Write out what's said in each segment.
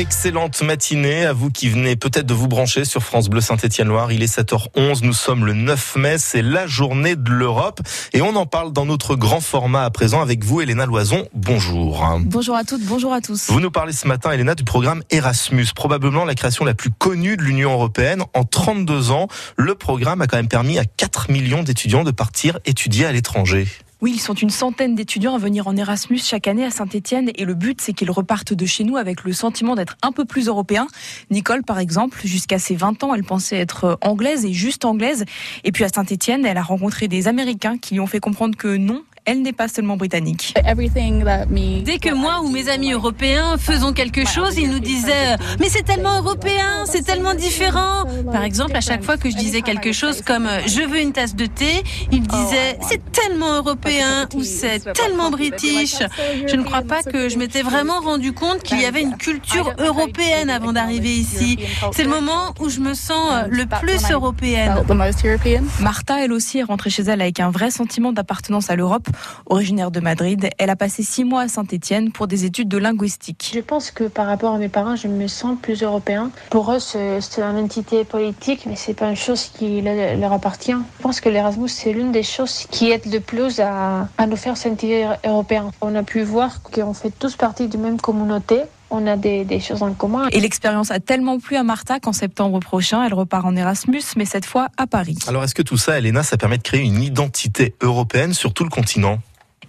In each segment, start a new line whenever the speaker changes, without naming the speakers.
Excellente matinée à vous qui venez peut-être de vous brancher sur France Bleu Saint-Étienne-Loire. Il est 7h11, nous sommes le 9 mai, c'est la journée de l'Europe et on en parle dans notre grand format à présent avec vous, Elena Loison. Bonjour.
Bonjour à toutes, bonjour à tous.
Vous nous parlez ce matin, Elena, du programme Erasmus, probablement la création la plus connue de l'Union européenne. En 32 ans, le programme a quand même permis à 4 millions d'étudiants de partir étudier à l'étranger.
Oui, ils sont une centaine d'étudiants à venir en Erasmus chaque année à Saint-Etienne et le but c'est qu'ils repartent de chez nous avec le sentiment d'être un peu plus européens. Nicole par exemple, jusqu'à ses 20 ans, elle pensait être anglaise et juste anglaise et puis à Saint-Etienne, elle a rencontré des Américains qui lui ont fait comprendre que non, elle n'est pas seulement britannique.
Dès que moi ou mes amis européens faisons quelque chose, ils nous disaient Mais c'est tellement européen, c'est tellement différent. Par exemple, à chaque fois que je disais quelque chose comme Je veux une tasse de thé, ils disaient C'est tellement européen ou c'est tellement british. Je ne crois pas que je m'étais vraiment rendu compte qu'il y avait une culture européenne avant d'arriver ici. C'est le moment où je me sens le plus européenne.
Martha, elle aussi, est rentrée chez elle avec un vrai sentiment d'appartenance à l'Europe. Originaire de Madrid, elle a passé six mois à Saint-Etienne pour des études de linguistique.
Je pense que par rapport à mes parents, je me sens plus européen. Pour eux, c'est une entité politique, mais c'est pas une chose qui leur appartient. Je pense que l'Erasmus, c'est l'une des choses qui aide le plus à, à nous faire sentir européens. On a pu voir qu'on fait tous partie d'une même communauté on a des, des, choses en commun.
Et l'expérience a tellement plu à Martha qu'en septembre prochain, elle repart en Erasmus, mais cette fois à Paris.
Alors est-ce que tout ça, Elena, ça permet de créer une identité européenne sur tout le continent?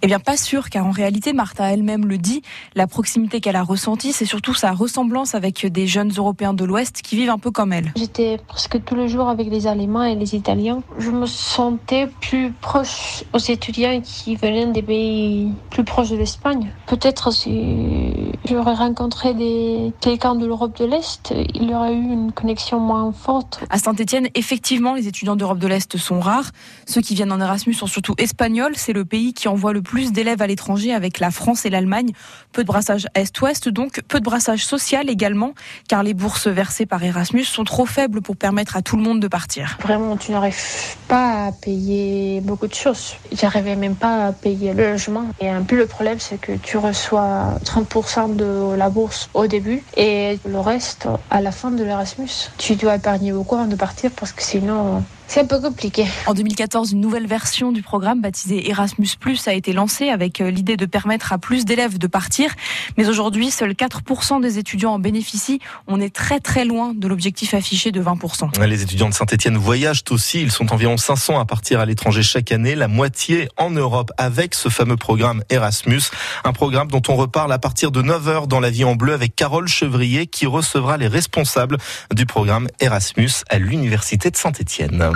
Eh bien, pas sûr, car en réalité, Martha elle-même le dit, la proximité qu'elle a ressentie, c'est surtout sa ressemblance avec des jeunes Européens de l'Ouest qui vivent un peu comme elle.
J'étais presque tous les jours avec les Allemands et les Italiens. Je me sentais plus proche aux étudiants qui venaient des pays plus proches de l'Espagne. Peut-être si j'aurais rencontré des quelqu'un de l'Europe de l'Est, il y aurait eu une connexion moins forte.
À Saint-Etienne, effectivement, les étudiants d'Europe de l'Est sont rares. Ceux qui viennent en Erasmus sont surtout espagnols. C'est le pays qui envoie le plus plus d'élèves à l'étranger avec la France et l'Allemagne. Peu de brassage Est-Ouest, donc peu de brassage social également, car les bourses versées par Erasmus sont trop faibles pour permettre à tout le monde de partir.
Vraiment, tu n'arrives pas à payer beaucoup de choses. J'arrivais même pas à payer le logement. Et un peu le problème, c'est que tu reçois 30% de la bourse au début et le reste à la fin de l'Erasmus. Tu dois épargner beaucoup avant de partir parce que sinon, c'est un peu compliqué.
En 2014, une nouvelle version du programme baptisé Erasmus Plus a été lancée avec euh, l'idée de permettre à plus d'élèves de partir. Mais aujourd'hui, seuls 4% des étudiants en bénéficient. On est très très loin de l'objectif affiché de 20%.
Les étudiants de Saint-Etienne voyagent aussi. Ils sont environ 500 à partir à l'étranger chaque année, la moitié en Europe avec ce fameux programme Erasmus. Un programme dont on reparle à partir de 9h dans la vie en bleu avec Carole Chevrier qui recevra les responsables du programme Erasmus à l'Université de Saint-Etienne.